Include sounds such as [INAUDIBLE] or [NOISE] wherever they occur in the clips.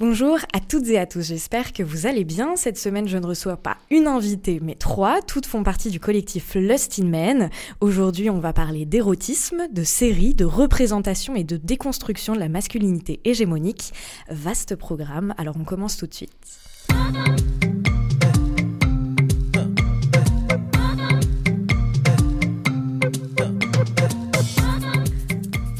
Bonjour à toutes et à tous, j'espère que vous allez bien. Cette semaine, je ne reçois pas une invitée, mais trois. Toutes font partie du collectif Lust in Men. Aujourd'hui, on va parler d'érotisme, de séries, de représentation et de déconstruction de la masculinité hégémonique. Vaste programme, alors on commence tout de suite.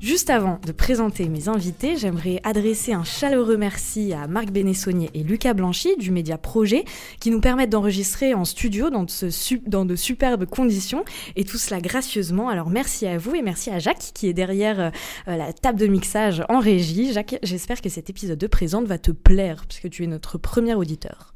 Juste avant de présenter mes invités, j'aimerais adresser un chaleureux merci à Marc Bénessonnier et Lucas Blanchy du Média Projet qui nous permettent d'enregistrer en studio dans, de superbes conditions et tout cela gracieusement. Alors merci à vous et merci à Jacques qui est derrière euh, la table de mixage en régie. Jacques, j'espère que cet épisode de Présente va te plaire puisque tu es notre premier auditeur.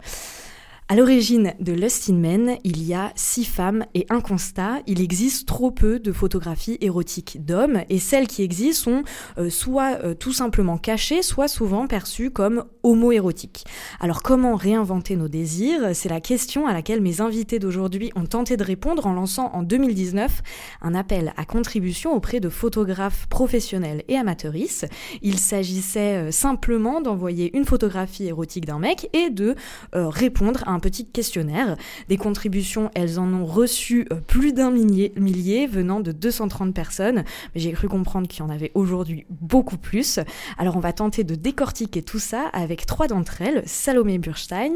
À l'origine de Lust in Men, il y a six femmes et un constat. Il existe trop peu de photographies érotiques d'hommes et celles qui existent sont euh, soit euh, tout simplement cachées, soit souvent perçues comme homo-érotiques. Alors comment réinventer nos désirs? C'est la question à laquelle mes invités d'aujourd'hui ont tenté de répondre en lançant en 2019 un appel à contribution auprès de photographes professionnels et amateuristes. Il s'agissait euh, simplement d'envoyer une photographie érotique d'un mec et de répondre à un petit questionnaire. Des contributions, elles en ont reçu euh, plus d'un millier, venant de 230 personnes, mais j'ai cru comprendre qu'il y en avait aujourd'hui beaucoup plus. Alors on va tenter de décortiquer tout ça avec trois d'entre elles, Salomé Burstein,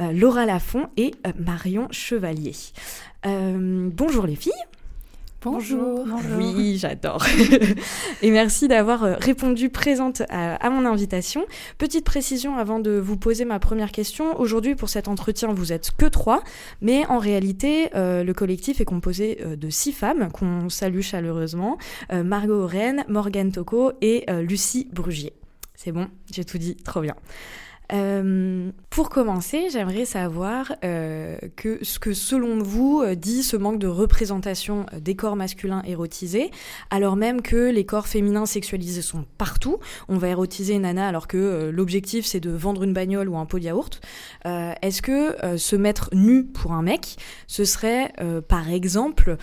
euh, Laura Lafont et euh, Marion Chevalier. bonjour les filles. Bonjour. Oui, j'adore. [LAUGHS] et merci d'avoir euh, répondu présente à, mon invitation. Petite précision avant de vous poser ma première question. Aujourd'hui, pour cet entretien, vous êtes que trois, mais en réalité, euh, le collectif est composé euh, de six femmes qu'on salue chaleureusement. Margot Oren, Morgane Toko et Lucie Brugier. C'est bon, j'ai tout dit, trop bien. Euh, pour commencer, j'aimerais savoir euh, que ce que selon vous euh, dit ce manque de représentation des corps masculins érotisés, alors même que les corps féminins sexualisés sont partout. On va érotiser une nana alors que l'objectif c'est de vendre une bagnole ou un pot de yaourt. Est-ce que se mettre nu pour un mec, ce serait par exemple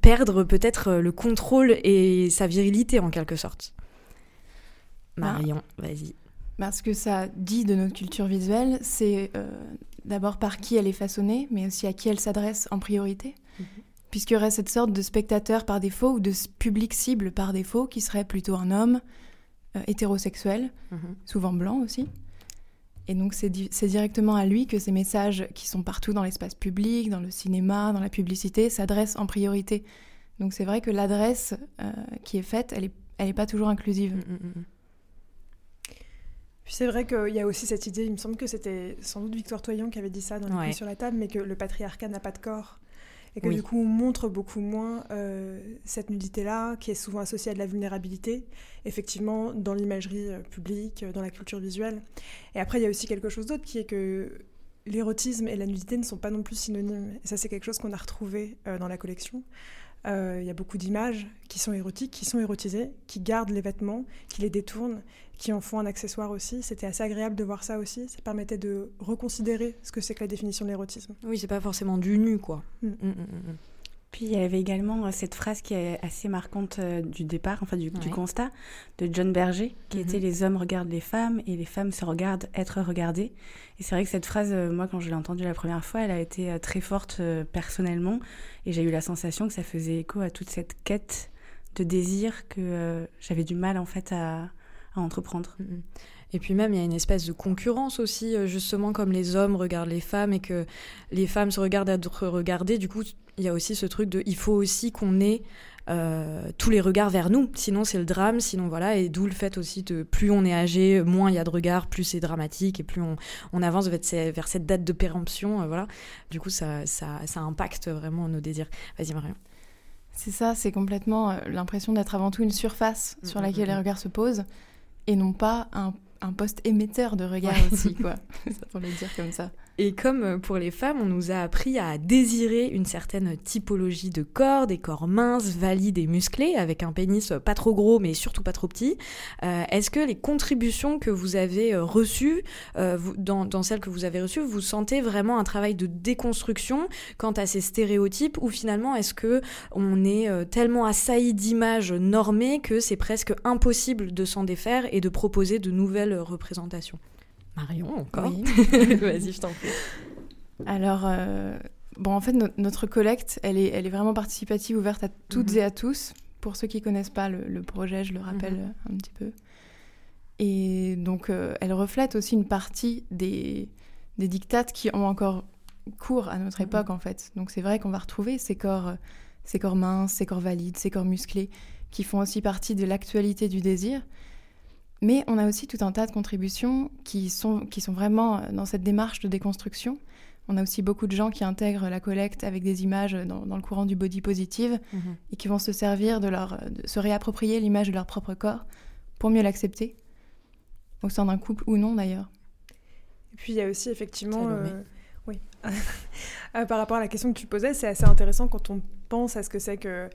perdre peut-être le contrôle et sa virilité en quelque sorte? Bah, Marion, vas-y. Ce que ça dit de notre culture visuelle, c'est euh, d'abord par qui elle est façonnée, mais aussi à qui elle s'adresse en priorité. Mhm. Puisqu'il y aurait cette sorte de spectateur par défaut ou de public cible par défaut qui serait plutôt un homme euh, hétérosexuel, mhm. souvent blanc aussi. Et donc c'est directement à lui que ces messages qui sont partout dans l'espace public, dans le cinéma, dans la publicité, s'adressent en priorité. Donc c'est vrai que l'adresse euh, qui est faite, elle n'est elle est pas toujours inclusive. Mm, puis c'est vrai qu'il y a aussi cette idée, il me semble que c'était sans doute Victor Toyon qui avait dit ça dans les sur la table, mais que le patriarcat n'a pas de corps. Et que du coup, on montre beaucoup moins euh, cette nudité-là, qui est souvent associée à de la vulnérabilité, effectivement, dans l'imagerie euh, publique, euh, dans la culture visuelle. Et après, il y a aussi quelque chose d'autre qui est que l'érotisme et la nudité ne sont pas non plus synonymes. Et ça, c'est quelque chose qu'on a retrouvé dans la collection. Euh, il y a beaucoup d'images qui sont érotiques, qui sont érotisées, qui gardent les vêtements, qui les détournent, qui en font un accessoire aussi. C'était assez agréable de voir ça aussi. Ça permettait de reconsidérer ce que c'est que la définition de l'érotisme. Oui, c'est pas forcément du nu, quoi. Mm. Mm, mm, puis il y avait également euh, cette phrase qui est assez marquante euh, du départ, enfin du, constat, de John Berger, qui était mhm. Les hommes regardent les femmes et les femmes se regardent être regardées. Et c'est vrai que cette phrase, euh, moi quand je l'ai entendue la première fois, elle a été très forte personnellement et j'ai eu la sensation que ça faisait écho à toute cette quête de désir que j'avais du mal en fait à, entreprendre. Mhm. Et puis même, il y a une espèce de concurrence aussi, justement comme les hommes regardent les femmes et que les femmes se regardent être regardées. Du coup, il y a aussi ce truc de il faut aussi qu'on ait euh, tous les regards vers nous, sinon c'est le drame, sinon voilà, et d'où le fait aussi de plus on est âgé, moins il y a de regards, plus c'est dramatique, et plus on, on avance vers, vers, cette date de péremption, euh, voilà. Du coup, ça, ça, ça, impacte vraiment nos désirs. Vas-y, Marion. C'est ça, c'est complètement euh, l'impression d'être avant tout une surface sur mm, laquelle mm, les mm. regards se posent. Et non pas un, un poste émetteur de regard aussi, quoi. [LAUGHS] ça pour le dire comme ça. Et comme euh, pour les femmes, on nous a appris à désirer une certaine typologie de corps, des corps minces, valides et musclés, avec un pénis pas trop gros mais surtout pas trop petit. Euh, est-ce que les contributions que vous avez euh, reçues, dans, dans, celles que vous avez reçues, vous sentez vraiment un travail de déconstruction quant à ces stéréotypes ou finalement est-ce que on est tellement assailli d'images normées que c'est presque impossible de s'en défaire et de proposer de nouvelles représentations? Marion, encore [LAUGHS] Vas-y, je t'en prie. Alors, euh, bon, en fait, notre collecte, elle est, elle est vraiment participative, ouverte à toutes mhm. et à tous. Pour ceux qui ne connaissent pas le, projet, je le rappelle mhm. un petit peu. Et donc, euh, elle reflète aussi une partie des, des dictates qui ont encore cours à notre mhm. époque, en fait. Donc, c'est vrai qu'on va retrouver ces corps, ces corps minces, ces corps valides, ces corps musclés, qui font aussi partie de l'actualité du désir. Mais on a aussi tout un tas de contributions qui sont, qui sont vraiment dans cette démarche de déconstruction. On a aussi beaucoup de gens qui intègrent la collecte avec des images dans, le courant du body positive mhm. et qui vont se servir de leur, de se réapproprier l'image de leur propre corps pour mieux l'accepter, au sein d'un couple ou non d'ailleurs. Et puis il y a aussi effectivement, euh, oui, [LAUGHS] euh, par rapport à la question que tu posais, c'est assez intéressant quand on pense à ce que c'est que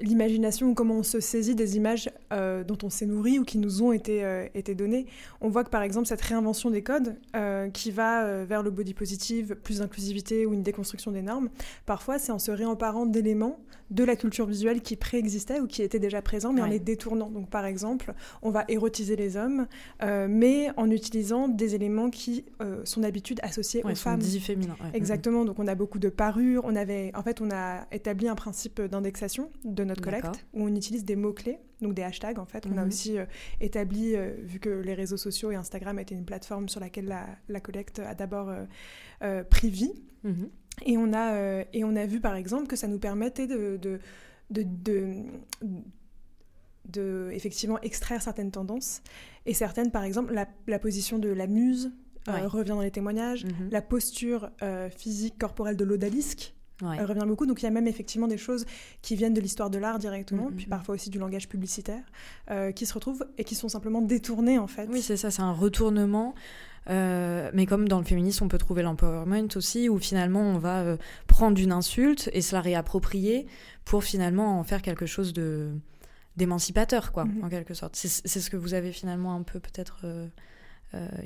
l'imagination comment on se saisit des images euh, dont on s'est nourri ou qui nous ont été, euh, été données. On voit que par exemple cette réinvention des codes euh, qui va vers le body positive, plus d'inclusivité ou une déconstruction des normes, parfois c'est en se réemparant d'éléments de la culture visuelle qui préexistait ou qui étaient déjà présents, mais en les détournant. Donc par exemple, on va érotiser les hommes, mais en utilisant des éléments qui sont d'habitude associés aux femmes. Dits féminins. Exactement. Donc on a beaucoup de parures. On avait, en fait, on a établi un principe d'indexation de notre collecte où on utilise des mots-clés, donc des hashtags en fait. On a mhm. aussi euh, établi, euh, vu que les réseaux sociaux et Instagram étaient une plateforme sur laquelle la, collecte a d'abord euh, pris vie. Mhm. Et, on a, et on a vu par exemple que ça nous permettait de, de, de, de effectivement extraire certaines tendances. Et certaines par exemple la, position de la muse revient dans les témoignages. Mhm. la posture physique corporelle de l'odalisque elle revient beaucoup. Donc il y a même effectivement des choses qui viennent de l'histoire de l'art directement, mm, puis mm, parfois aussi du langage publicitaire, euh, qui se retrouvent et qui sont simplement détournées en fait. Oui, c'est ça, c'est un retournement. Euh, mais comme dans le féminisme, on peut trouver l'empowerment aussi, où finalement on va euh, prendre une insulte et se la réapproprier pour finalement en faire quelque chose de d'émancipateur, quoi, mm-hmm. en quelque sorte. C'est ce que vous avez finalement un peu peut-être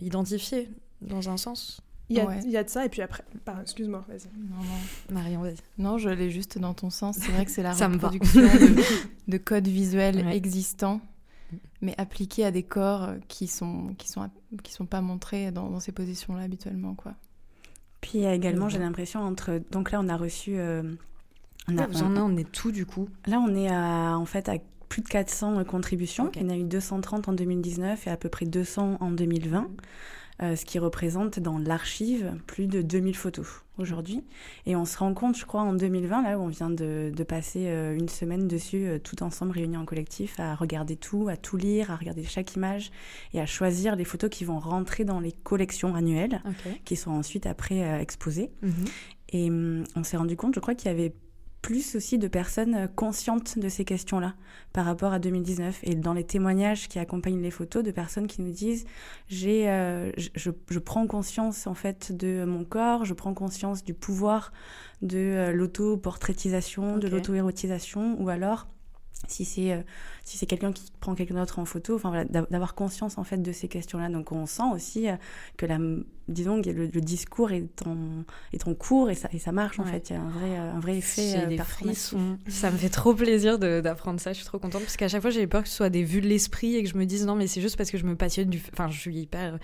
identifié dans un sens. Il y, a, de ça, et puis après. Excuse-moi, vas-y. Non, non. Marion, vas-y. Non, je l'ai juste dans ton sens. C'est vrai que c'est la [LAUGHS] reproduction de, [LAUGHS] de, codes visuels existants, mais appliqués à des corps qui sont, qui sont, qui sont pas montrés dans, ces positions-là habituellement, quoi. Puis il y a également, j'ai l'impression, entre. Donc là, on a reçu. Euh... On a, on, on est tout du coup? Là, on est à, en fait à plus de 400 contributions. Il y en a eu 230 en 2019 et à peu près 200 en 2020. Euh, ce qui représente dans l'archive plus de 2000 photos aujourd'hui. Et on se rend compte, je crois, en 2020, là où on vient de, passer euh, une semaine dessus, euh, tout ensemble, réunis en collectif, à regarder tout, à tout lire, à regarder chaque image et à choisir les photos qui vont rentrer dans les collections annuelles, qui sont ensuite après exposées. Mhm. Et hum, on s'est rendu compte, je crois, qu'il y avait plus aussi de personnes euh, conscientes de ces questions-là par rapport à 2019 et dans les témoignages qui accompagnent les photos de personnes qui nous disent j'ai euh, je, je, prends conscience en fait de mon corps je prends conscience du pouvoir de euh, l'auto-portraitisation de l'auto-érotisation ou alors si c'est euh, si c'est quelqu'un qui prend quelqu'un d'autre en photo enfin voilà d'avoir conscience en fait de ces questions là donc on sent aussi euh, que la disons que le, discours est en est en cours et ça et ça marche en fait. Il y a un vrai un vrai effet euh, ça me fait trop plaisir d'apprendre ça. Je suis trop contente parce qu'à chaque fois j'ai peur que ce soit des vues de l'esprit et que je me dise non mais c'est juste parce que je me passionne du enfin je suis hyper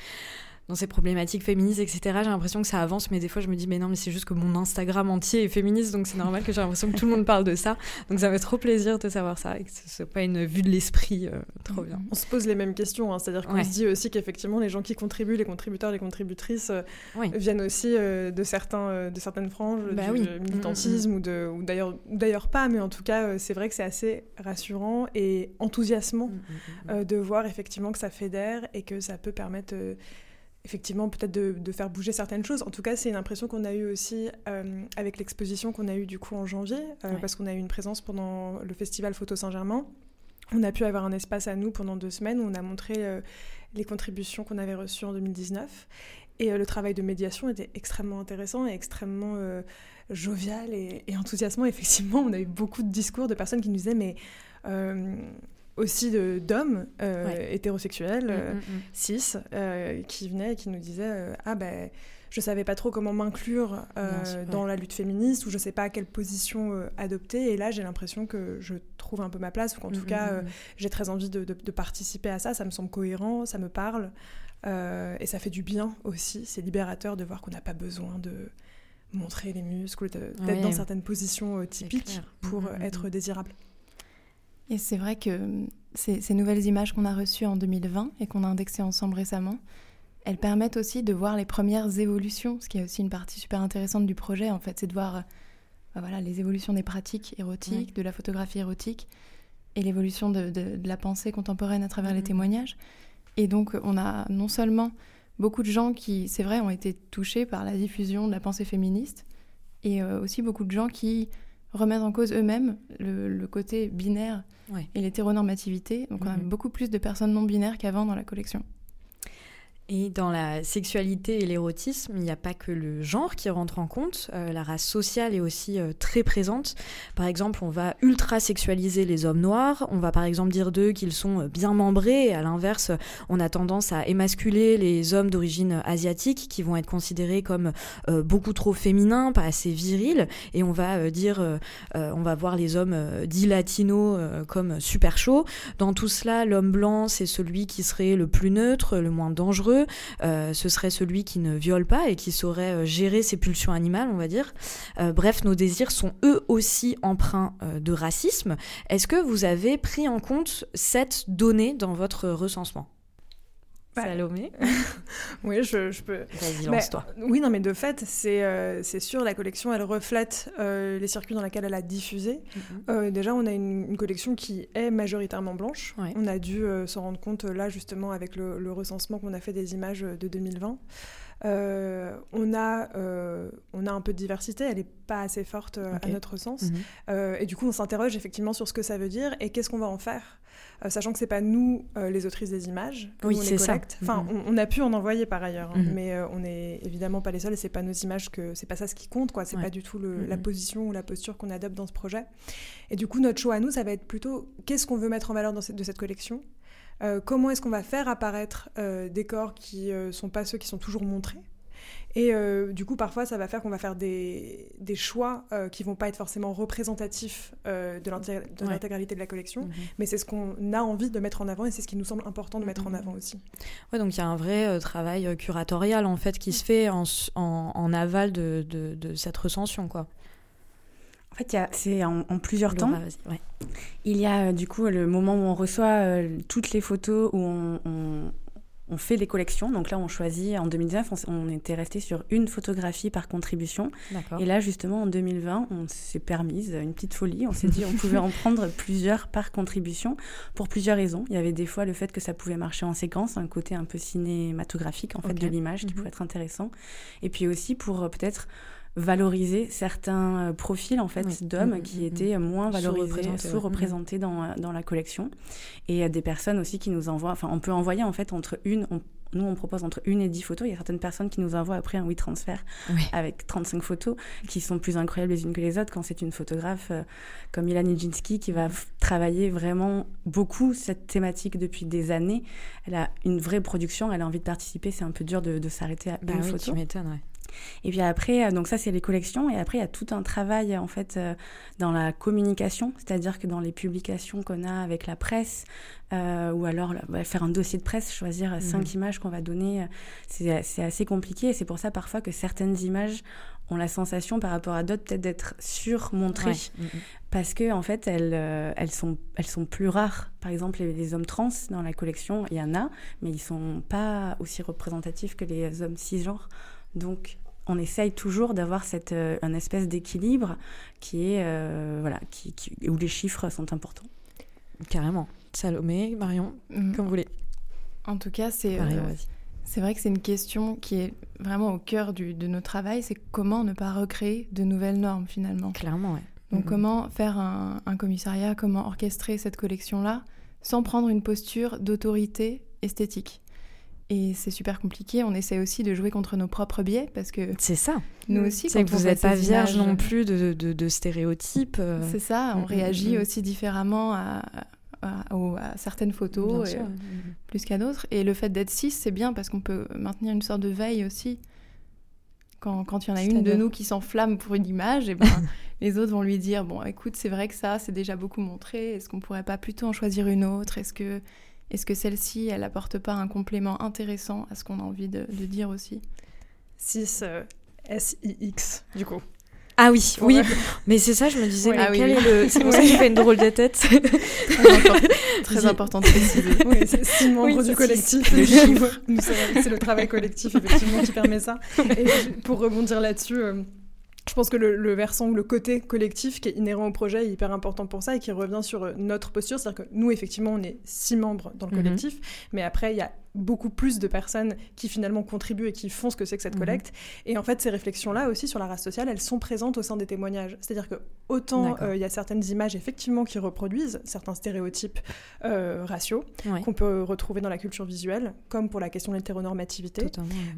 dans ces problématiques féministes, etc. J'ai l'impression que ça avance, mais des fois je me dis, mais non, mais c'est juste que mon Instagram entier est féministe, donc c'est normal que j'ai l'impression que tout le monde parle de ça. Donc ça me fait trop plaisir de savoir ça et que ce soit pas une vue de l'esprit. Euh, trop bien. On se pose les mêmes questions, hein. c'est-à-dire qu'on se dit aussi qu'effectivement les gens qui contribuent, les contributeurs, les contributrices, euh, viennent aussi euh, de, certains, de certaines franges bah du militantisme mm, mm, mm. ou, d'ailleurs, d'ailleurs pas, mais en tout cas c'est vrai que c'est assez rassurant et enthousiasmant de voir effectivement que ça fédère et que ça peut permettre effectivement peut-être de, faire bouger certaines choses. En tout cas, c'est une impression qu'on a eue aussi euh, avec l'exposition qu'on a eue du coup en janvier, euh, parce qu'on a eu une présence pendant le festival Photo Saint-Germain on a pu avoir un espace à nous pendant deux semaines où on a montré les contributions qu'on avait reçues en 2019. Et le travail de médiation était extrêmement intéressant et extrêmement jovial et, enthousiasmant. Effectivement, on a eu beaucoup de discours de personnes qui nous disaient mais aussi d'hommes euh, hétérosexuels, mm, euh, mm, mm. cis, euh, qui venaient et qui nous disaient Ah ben, je savais pas trop comment m'inclure dans la lutte féministe, ou je sais pas à quelle position adopter. Et là, j'ai l'impression que je trouve un peu ma place, ou qu'en tout cas, j'ai très envie de, de, participer à ça. Ça me semble cohérent, ça me parle. et ça fait du bien aussi. C'est libérateur de voir qu'on n'a pas besoin de montrer les muscles, d'être dans certaines positions typiques pour être désirable. Et c'est vrai que ces, nouvelles images qu'on a reçues en 2020 et qu'on a indexées ensemble récemment, elles permettent aussi de voir les premières évolutions, ce qui est aussi une partie super intéressante du projet, en fait, c'est de voir euh, bah voilà, les évolutions des pratiques érotiques, de la photographie érotique, et l'évolution de, la pensée contemporaine à travers les mmh. témoignages. Et donc, on a non seulement beaucoup de gens qui, c'est vrai, ont été touchés par la diffusion de la pensée féministe, et euh, aussi beaucoup de gens qui remettre en cause eux-mêmes le, côté binaire et l'hétéronormativité. Donc on a mhm. beaucoup plus de personnes non binaires qu'avant dans la collection. Et dans la sexualité et l'érotisme, il n'y a pas que le genre qui rentre en compte, euh, la race sociale est aussi euh, très présente. Par exemple, on va ultra sexualiser les hommes noirs, on va par exemple dire d'eux qu'ils sont euh, bien membrés, à l'inverse, on a tendance à émasculer les hommes d'origine asiatique qui vont être considérés comme beaucoup trop féminins, pas assez virils, et on va dire, on va voir les hommes dits latinos comme super chauds. Dans tout cela, l'homme blanc, c'est celui qui serait le plus neutre, le moins dangereux euh, ce serait celui qui ne viole pas et qui saurait euh, gérer ses pulsions animales, on va dire. Euh, bref, nos désirs sont eux aussi empreints de racisme. Est-ce que vous avez pris en compte cette donnée dans votre recensement? Salomé [LAUGHS] Oui, je, peux. Vas-y, lance-toi. Oui, non, mais de fait, c'est euh, sûr, la collection, elle reflète euh, les circuits dans lesquels elle a diffusé. Mm-hmm. Euh, déjà, on a une, collection qui est majoritairement blanche. On a dû s'en rendre compte là, justement, avec le, recensement qu'on a fait des images de 2020. On, a, on a un peu de diversité, elle n'est pas assez forte à notre sens. Mm-hmm. et du coup, on s'interroge effectivement sur ce que ça veut dire et qu'est-ce qu'on va en faire. Euh, sachant que c'est pas nous euh, les autrices des images, oui, c'est ça. Enfin, mhm. on, a pu en envoyer par ailleurs, hein, mhm. mais euh, on n'est évidemment pas les seuls et c'est pas nos images que c'est pas ça ce qui compte, quoi. C'est pas du tout la mhm. position ou la posture qu'on adopte dans ce projet. Et du coup, notre choix à nous, ça va être plutôt qu'est-ce qu'on veut mettre en valeur dans cette, de cette collection. Comment est-ce qu'on va faire apparaître des corps qui sont pas ceux qui sont toujours montrés? Et euh, du coup, parfois, ça va faire qu'on va faire des, des choix euh, qui vont pas être forcément représentatifs euh, de l'intégralité de la collection, mhm. mais c'est ce qu'on a envie de mettre en avant et c'est ce qui nous semble important de mettre en mhm. avant aussi. Ouais, donc il y a un vrai travail curatorial en fait qui se fait en, en, aval de, de, cette recension, quoi. En fait, c'est en, plusieurs temps. Il y a du coup le moment où on reçoit toutes les photos, où on, on fait des collections. Donc là, on choisit, en 2019, on, était resté sur une photographie par contribution. Et là, justement, en 2020, on s'est permise une petite folie. On s'est dit on pouvait en [LAUGHS] prendre plusieurs par contribution pour plusieurs raisons. Il y avait des fois le fait que ça pouvait marcher en séquence, un côté un peu cinématographique en fait de l'image qui mhm. pouvait être intéressant. Et puis aussi pour euh, peut-être valoriser certains euh, profils en fait d'hommes mm, qui mm, mm. étaient moins valorisés, sous-représentés dans, dans, la collection et des personnes aussi qui nous envoient enfin on peut envoyer en fait entre une nous, on propose entre une et dix photos. Il y a certaines personnes qui nous envoient après un oui transfert avec 35 photos qui sont plus incroyables les unes que les autres quand c'est une photographe euh, comme Ilan Nijinski qui va travailler vraiment beaucoup cette thématique depuis des années. Elle a une vraie production, elle a envie de participer. C'est un peu dur de, s'arrêter à bah une photo. Tu et puis après, euh, donc ça c'est les collections, et après il y a tout un travail en fait euh, dans la communication, c'est-à-dire que dans les publications qu'on a avec la presse, euh, ou alors faire un dossier de presse, choisir cinq mhm. images qu'on va donner, c'est assez compliqué. Et c'est pour ça parfois que certaines images ont la sensation par rapport à d'autres peut-être d'être surmontrées mhm. parce que en fait elles, elles, sont, elles sont plus rares. Par exemple, les, les, hommes trans dans la collection, il y en a, mais ils sont pas aussi représentatifs que les hommes cisgenres. Donc, on essaye toujours d'avoir cette euh, un espèce d'équilibre qui est euh, voilà qui, où les chiffres sont importants. Carrément. Salomé, Marion, mm. comme vous voulez. En tout cas, c'est euh, c'est vrai que c'est une question qui est vraiment au cœur du, de notre travail, c'est comment ne pas recréer de nouvelles normes finalement. Clairement, ouais. Donc mm-hmm. comment faire un, un, commissariat, comment orchestrer cette collection-là sans prendre une posture d'autorité esthétique. Et c'est super compliqué. On essaie aussi de jouer contre nos propres biais parce que. C'est ça. Nous aussi. C'est que vous n'êtes pas vierge non plus de, de, de stéréotypes. Euh. C'est ça. On mm, mm, réagit mm, aussi différemment à, à, certaines photos, plus qu'à d'autres. Et le fait d'être cis, c'est bien parce qu'on peut maintenir une sorte de veille aussi. Quand, quand il y en a une de nous qui s'enflamme pour une image, et ben, [LAUGHS] les autres vont lui dire Bon, écoute, c'est vrai que ça, c'est déjà beaucoup montré. Est-ce qu'on pourrait pas plutôt en choisir une autre? Est-ce que est-ce que celle-ci, elle apporte pas un complément intéressant à ce qu'on a envie de, dire aussi? 6 euh, S-I-X, du coup. Ah oui, oui. Mais c'est ça, je me disais, ah quel est le... C'est pour ça que fait une drôle de tête. Très important de préciser. [LAUGHS] Oui, c'est six membres du collectif. C'est le travail collectif, effectivement, qui permet ça. Et [LAUGHS] pour rebondir là-dessus... Euh, je pense que le, versant, le côté collectif qui est inhérent au projet est hyper important pour ça et qui revient sur euh, notre posture. C'est-à-dire que nous, effectivement, on est six membres dans le mhm. collectif, mais après, il y a beaucoup plus de personnes qui finalement contribuent et qui font ce que c'est que cette mhm. collecte. Et en fait, ces réflexions-là aussi sur la race sociale, elles sont présentes au sein des témoignages. C'est-à-dire que autant euh, il y a certaines images effectivement qui reproduisent certains stéréotypes euh, raciaux qu'on peut retrouver dans la culture visuelle, comme pour la question de l'hétéronormativité,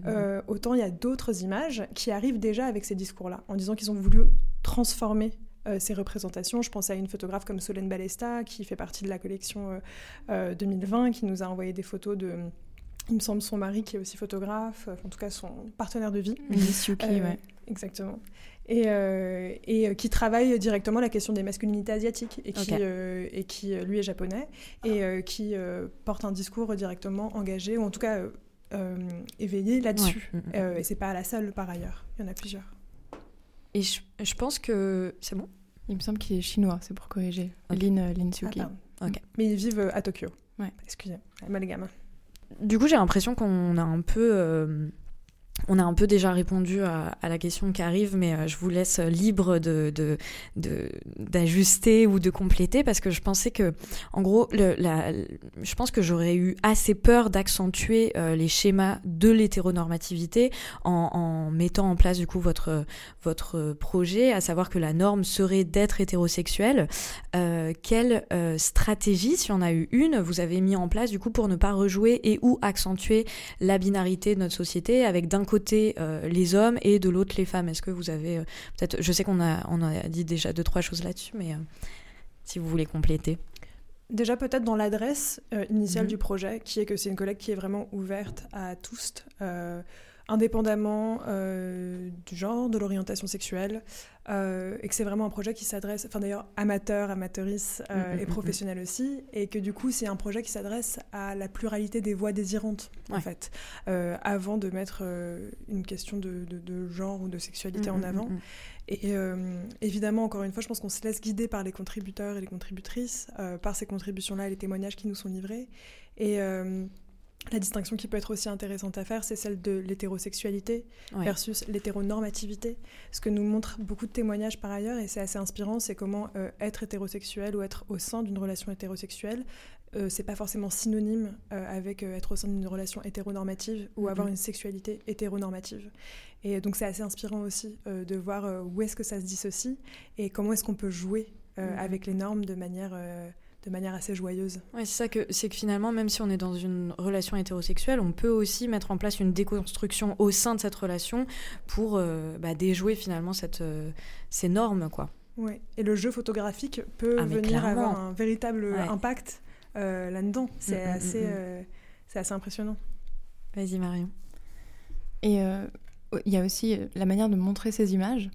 euh, autant il y a d'autres images qui arrivent déjà avec ces discours-là, en disant qu'ils ont voulu transformer ces représentations. Je pensais à une photographe comme Solène Balesta, qui fait partie de la collection 2020, qui nous a envoyé des photos de il me semble son mari qui est aussi photographe, en tout cas son partenaire de vie. Yuki, euh, Exactement. Et, euh, et euh, qui travaille directement la question des masculinités asiatiques et qui, et qui lui est japonais et qui porte un discours directement engagé ou en tout cas éveillé là-dessus. Mm, mm. et c'est pas la seule par ailleurs, il y en a plusieurs. Et je, je pense que c'est bon? Il me semble qu'il est chinois, c'est pour corriger. Lin, Lin Suki. Ah, Mais ils vivent à Tokyo. Ouais. Excusez, gamin du coup, j'ai l'impression qu'on a un peu euh, on a un peu déjà répondu à, la question qui arrive, mais euh, je vous laisse libre de, d'ajuster ou de compléter parce que je pensais que, en gros, je pense que j'aurais eu assez peur d'accentuer euh, les schémas de l'hétéronormativité en, mettant en place du coup votre, votre projet, à savoir que la norme serait d'être hétérosexuel. Euh, quelle stratégie, si on a eu une, vous avez mis en place du coup pour ne pas rejouer et ou accentuer la binarité de notre société avec d'un côté euh, les hommes et de l'autre les femmes. Est-ce que vous avez euh, peut-être, je sais qu'on a, on a dit déjà deux trois choses là-dessus, mais euh, si vous voulez compléter. Déjà peut-être dans l'adresse initiale mhm. du projet, qui est que c'est une collecte qui est vraiment ouverte à tous indépendamment euh, du genre, de l'orientation sexuelle, euh, et que c'est vraiment un projet qui s'adresse, enfin d'ailleurs amateur, amateurice euh, mm, mm, et mm, professionnel aussi, et que du coup c'est un projet qui s'adresse à la pluralité des voix désirantes en fait, avant de mettre une question de, genre ou de sexualité en avant. Et évidemment, encore une fois, je pense qu'on se laisse guider par les contributeurs et les contributrices, par ces contributions-là et les témoignages qui nous sont livrés. Et la distinction qui peut être aussi intéressante à faire, c'est celle de l'hétérosexualité versus l'hétéronormativité. Ce que nous montrent beaucoup de témoignages par ailleurs, et c'est assez inspirant, c'est comment euh, être hétérosexuel ou être au sein d'une relation hétérosexuelle, euh, c'est pas forcément synonyme euh, avec être au sein d'une relation hétéronormative ou avoir une sexualité hétéronormative. Et donc c'est assez inspirant aussi de voir où est-ce que ça se dissocie et comment est-ce qu'on peut jouer avec les normes de manière de manière assez joyeuse. Ouais, c'est ça que c'est que finalement, même si on est dans une relation hétérosexuelle, on peut aussi mettre en place une déconstruction au sein de cette relation pour euh, bah, déjouer finalement cette, euh, ces normes, quoi. Ouais. Et le jeu photographique peut ah, venir avoir un véritable impact euh, là-dedans. C'est mm, mm, assez, mm, c'est assez impressionnant. Vas-y Marion. Et il y a aussi la manière de montrer ces images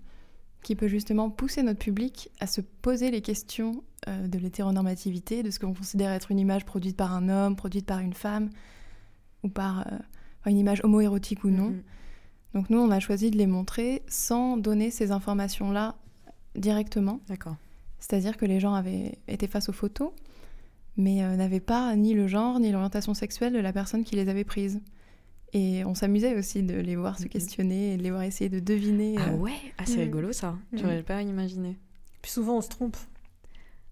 qui peut justement pousser notre public à se poser les questions euh, de l'hétéronormativité, de ce qu'on considère être une image produite par un homme, produite par une femme, ou par euh, une image homoérotique ou non. Mm-hmm. Donc nous, on a choisi de les montrer sans donner ces informations-là directement. D'accord. C'est-à-dire que les gens avaient été face aux photos, mais euh, n'avaient pas ni le genre ni l'orientation sexuelle de la personne qui les avait prises. Et on s'amusait aussi de les voir se mm-hmm. questionner et de les voir essayer de deviner. Ah ouais, ah, c'est rigolo ça. J'aurais pas imaginé. Puis souvent on se trompe.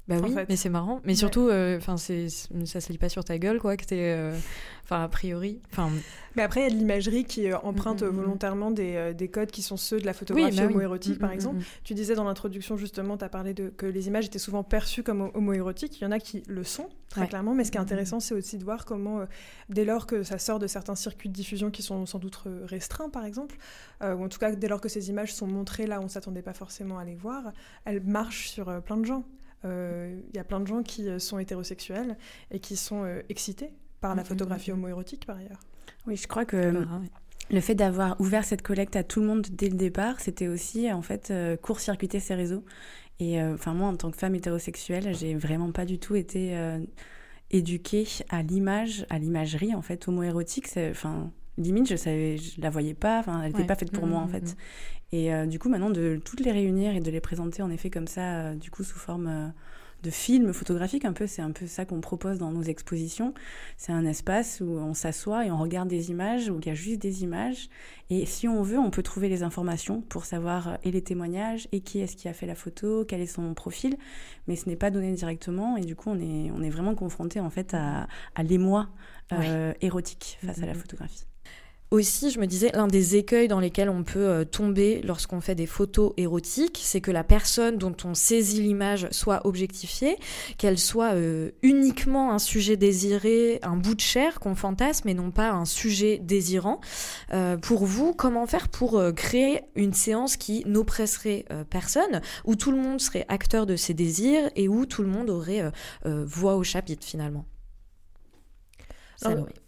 Bah oui, mais c'est marrant. Mais surtout, euh, enfin, ça se lit pas sur ta gueule, quoi, que t'es. Euh, enfin, a priori. Enfin. Mais après, il y a de l'imagerie qui euh, emprunte mm, mm, mm, volontairement des, des, codes qui sont ceux de la photographie bah homoérotique, par exemple. Tu disais dans l'introduction, justement, tu as parlé de que les images étaient souvent perçues comme homoérotiques. Il y en a qui le sont, très clairement. Mais ce qui est intéressant, c'est aussi de voir comment, dès lors que ça sort de certains circuits de diffusion qui sont sans doute restreints, par exemple, ou en tout cas, dès lors que ces images sont montrées là, on s'attendait pas forcément à les voir, elles marchent sur plein de gens. Il euh, y a plein de gens qui euh, sont hétérosexuels et qui sont euh, excités par la mm, photographie homoérotique par ailleurs. Oui, je crois que le fait d'avoir ouvert cette collecte à tout le monde dès le départ, c'était aussi en fait court-circuiter ces réseaux. Et enfin moi, en tant que femme hétérosexuelle, j'ai vraiment pas du tout été éduquée à l'image, à l'imagerie en fait homoérotique. Enfin, limite, je savais, je la voyais pas. Enfin, elle n'était pas faite pour moi en fait. Et euh, du coup, maintenant, de toutes les réunir et de les présenter en effet comme ça, euh, du coup, sous forme euh, de film photographique, un peu, c'est un peu ça qu'on propose dans nos expositions. C'est un espace où on s'assoit et on regarde des images, où il y a juste des images. Et si on veut, on peut trouver les informations pour savoir et les témoignages et qui est-ce qui a fait la photo, quel est son profil. Mais ce n'est pas donné directement et du coup, on est, on est vraiment confronté en fait à, à l'émoi érotique face à la photographie aussi, je me disais, l'un des écueils dans lesquels on peut euh, tomber lorsqu'on fait des photos érotiques, c'est que la personne dont on saisit l'image soit objectifiée, qu'elle soit euh, uniquement un sujet désiré, un bout de chair qu'on fantasme et non pas un sujet désirant. Euh, pour vous, comment faire pour créer une séance qui n'oppresserait personne, où tout le monde serait acteur de ses désirs et où tout le monde aurait voix au chapitre finalement?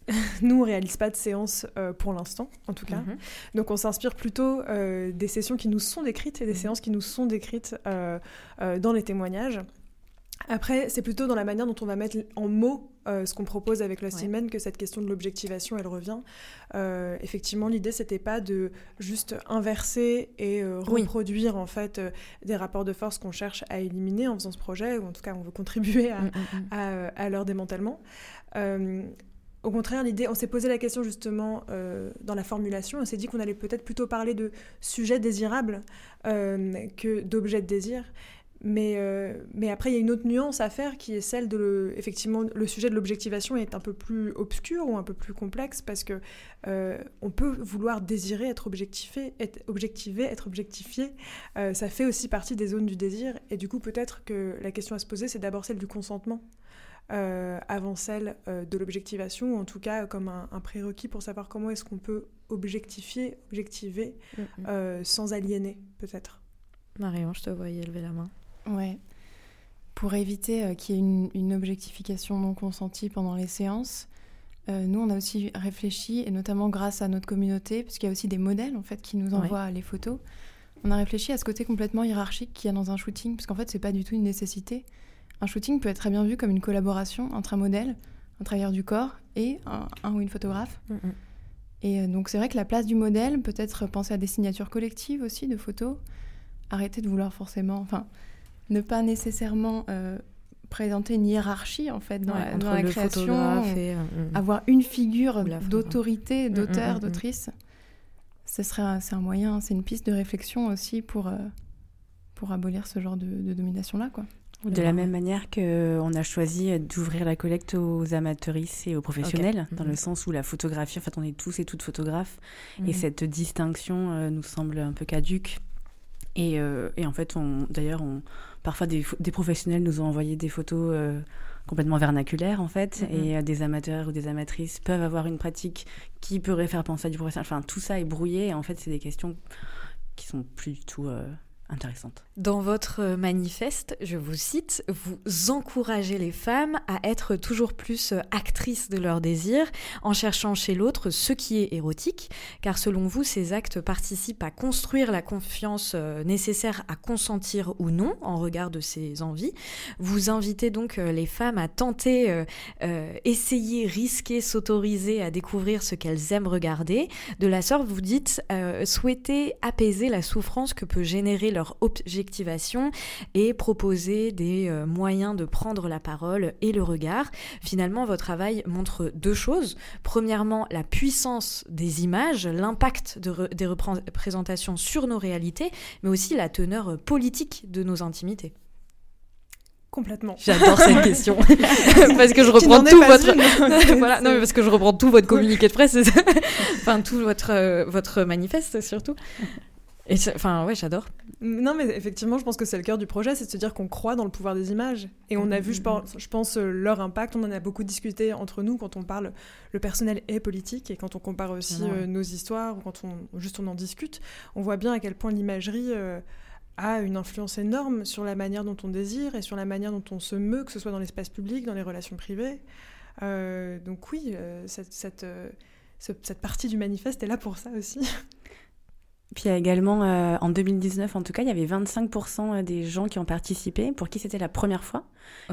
[LAUGHS] nous, on réalise pas de séance euh, pour l'instant, en tout cas. Mhm. Donc, on s'inspire plutôt euh, des sessions qui nous sont décrites et des mhm. séances qui nous sont décrites euh, dans les témoignages. Après, c'est plutôt dans la manière dont on va mettre en mots ce qu'on propose avec le ouais. que cette question de l'objectivation, elle revient. effectivement, l'idée, c'était pas de juste inverser et reproduire en fait des rapports de force qu'on cherche à éliminer en faisant ce projet, ou en tout cas, on veut contribuer à, mm, mm, mm. à, à leur démantèlement. Au contraire, l'idée, on s'est posé la question justement euh, dans la formulation, on s'est dit qu'on allait peut-être plutôt parler de sujets désirables euh, que d'objets de désir. Mais, euh, mais après, il y a une autre nuance à faire qui est celle de, le, effectivement, le sujet de l'objectivation est un peu plus obscur ou un peu plus complexe parce que on peut vouloir désirer être objectifié, être objectivé, être objectifié. ça fait aussi partie des zones du désir et du coup, peut-être que la question à se poser, c'est d'abord celle du consentement. Euh, avant celle euh, de l'objectivation, ou en tout cas comme un, prérequis pour savoir comment est-ce qu'on peut objectifier, objectiver, mm, mm. Euh, sans aliéner, peut-être. Marion, je te voyais lever la main. Ouais. Pour éviter qu'il y ait une, objectification non consentie pendant les séances, nous, on a aussi réfléchi, et notamment grâce à notre communauté, puisqu'il y a aussi des modèles en fait qui nous envoient les photos. On a réfléchi à ce côté complètement hiérarchique qu'il y a dans un shooting, parce qu'en fait, c'est pas du tout une nécessité un shooting peut être très bien vu comme une collaboration entre un modèle, un travailleur du corps et un, ou une photographe. Mm, mm. Et euh, donc c'est vrai que la place du modèle peut être penser à des signatures collectives aussi de photos. Arrêter de vouloir forcément, enfin, ne pas nécessairement euh, présenter une hiérarchie en fait dans la, création, et, mm, avoir une figure d'autorité, d'auteur, d'autrice. Ce serait c'est un moyen, c'est une piste de réflexion aussi pour euh, pour abolir ce genre de, de domination là quoi. De la même manière qu'on a choisi d'ouvrir la collecte aux amateuristes et aux professionnels, dans le mhm. sens où la photographie, en fait, on est tous et toutes photographes, et mhm. cette distinction euh, nous semble un peu caduque. Et, euh, et en fait, d'ailleurs, parfois des, des, professionnels nous ont envoyé des photos euh, complètement vernaculaires, en fait, mhm. et des amateurs ou des amatrices peuvent avoir une pratique qui pourrait faire penser à du professionnel. Enfin, tout ça est brouillé, et en fait, c'est des questions qui sont plus du tout intéressante. Dans votre manifeste, je vous cite, vous encouragez les femmes à être toujours plus actrices de leurs désirs en cherchant chez l'autre ce qui est érotique, car selon vous, ces actes participent à construire la confiance euh, nécessaire à consentir ou non en regard de ses envies. Vous invitez donc euh, les femmes à tenter, euh, essayer, risquer, s'autoriser à découvrir ce qu'elles aiment regarder. De la sorte, vous dites souhaiter apaiser la souffrance que peut générer leur objectivation et proposer des euh, moyens de prendre la parole et le regard. Finalement, votre travail montre deux choses. Premièrement, la puissance des images, l'impact des représentations sur nos réalités, mais aussi la teneur politique de nos intimités. Complètement. J'adore cette question [LAUGHS] parce que je reprends tout votre [LAUGHS] voilà non mais parce que je reprends tout votre communiqué de presse [LAUGHS] enfin tout votre euh, votre manifeste surtout et enfin ouais j'adore non, mais effectivement, je pense que c'est le cœur du projet, c'est de se dire qu'on croit dans le pouvoir des images. Et on a vu, je pense, je pense, euh, leur impact. On en a beaucoup discuté entre nous quand on parle. Le personnel est politique et quand on compare aussi euh, nos histoires ou quand on juste on en discute, on voit bien à quel point l'imagerie euh, a une influence énorme sur la manière dont on désire et sur la manière dont on se meut, que ce soit dans l'espace public, dans les relations privées. donc oui, cette, cette, cette partie du manifeste est là pour ça aussi. [LAUGHS] Puis il y a également, euh, en 2019 en tout cas, il y avait 25% des gens qui ont participé, pour qui c'était la première fois